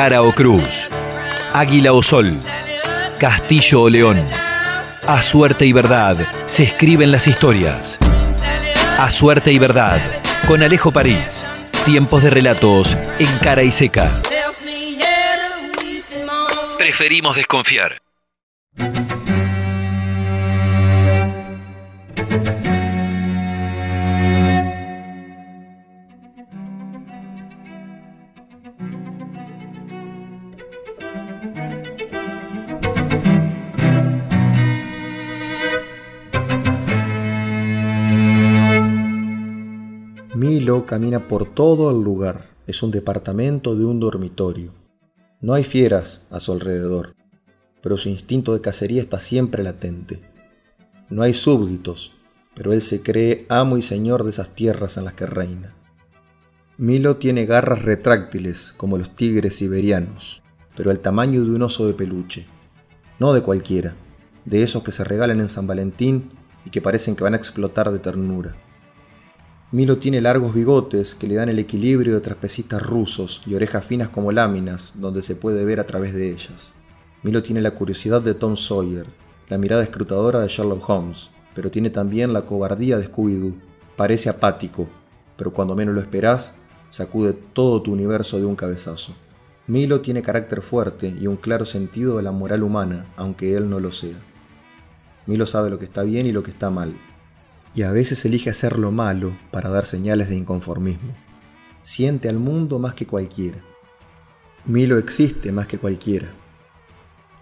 Cara o cruz, águila o sol, castillo o león. A suerte y verdad se escriben las historias. A suerte y verdad, con Alejo París. Tiempos de relatos en cara y seca. Preferimos desconfiar. Milo camina por todo el lugar. Es un departamento de un dormitorio. No hay fieras a su alrededor, pero su instinto de cacería está siempre latente. No hay súbditos, pero él se cree amo y señor de esas tierras en las que reina. Milo tiene garras retráctiles como los tigres siberianos, pero el tamaño de un oso de peluche. No de cualquiera, de esos que se regalan en San Valentín y que parecen que van a explotar de ternura. Milo tiene largos bigotes que le dan el equilibrio de trapecistas rusos y orejas finas como láminas donde se puede ver a través de ellas. Milo tiene la curiosidad de Tom Sawyer, la mirada escrutadora de Sherlock Holmes, pero tiene también la cobardía de Scooby-Doo. Parece apático, pero cuando menos lo esperás, sacude todo tu universo de un cabezazo. Milo tiene carácter fuerte y un claro sentido de la moral humana, aunque él no lo sea. Milo sabe lo que está bien y lo que está mal, y a veces elige hacer lo malo para dar señales de inconformismo. Siente al mundo más que cualquiera. Milo existe más que cualquiera.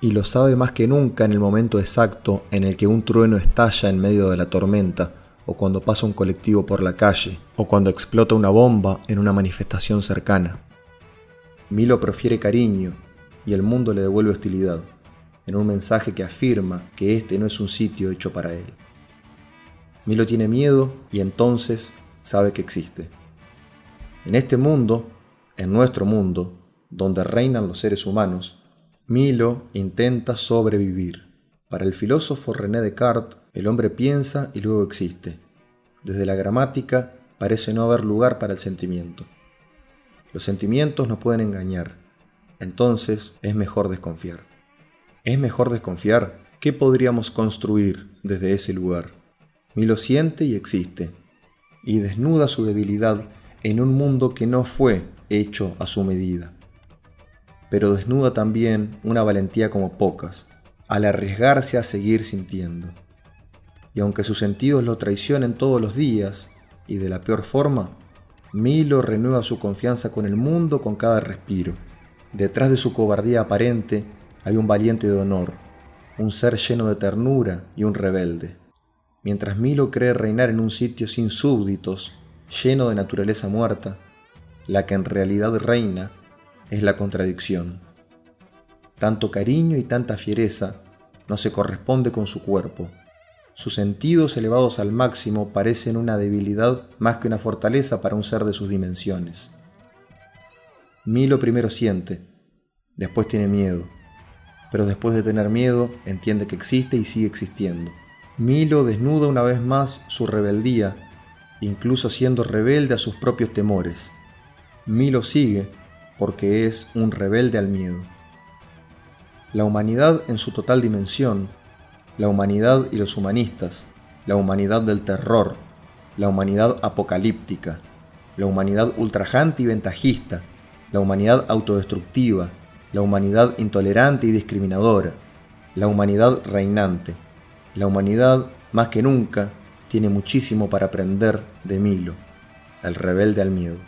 Y lo sabe más que nunca en el momento exacto en el que un trueno estalla en medio de la tormenta, o cuando pasa un colectivo por la calle, o cuando explota una bomba en una manifestación cercana. Milo prefiere cariño y el mundo le devuelve hostilidad, en un mensaje que afirma que este no es un sitio hecho para él. Milo tiene miedo y entonces sabe que existe. En este mundo, en nuestro mundo, donde reinan los seres humanos, Milo intenta sobrevivir. Para el filósofo René Descartes, el hombre piensa y luego existe. Desde la gramática parece no haber lugar para el sentimiento. Los sentimientos nos pueden engañar, entonces es mejor desconfiar. ¿Es mejor desconfiar? ¿Qué podríamos construir desde ese lugar? Milo siente y existe, y desnuda su debilidad en un mundo que no fue hecho a su medida. Pero desnuda también una valentía como pocas, al arriesgarse a seguir sintiendo. Y aunque sus sentidos lo traicionen todos los días, y de la peor forma, Milo renueva su confianza con el mundo con cada respiro. Detrás de su cobardía aparente hay un valiente de honor, un ser lleno de ternura y un rebelde mientras Milo cree reinar en un sitio sin súbditos, lleno de naturaleza muerta, la que en realidad reina es la contradicción. Tanto cariño y tanta fiereza no se corresponde con su cuerpo. Sus sentidos elevados al máximo parecen una debilidad más que una fortaleza para un ser de sus dimensiones. Milo primero siente, después tiene miedo, pero después de tener miedo entiende que existe y sigue existiendo. Milo desnuda una vez más su rebeldía, incluso siendo rebelde a sus propios temores. Milo sigue porque es un rebelde al miedo. La humanidad en su total dimensión, la humanidad y los humanistas, la humanidad del terror, la humanidad apocalíptica, la humanidad ultrajante y ventajista, la humanidad autodestructiva, la humanidad intolerante y discriminadora, la humanidad reinante la humanidad, más que nunca, tiene muchísimo para aprender de Milo, el rebelde al miedo.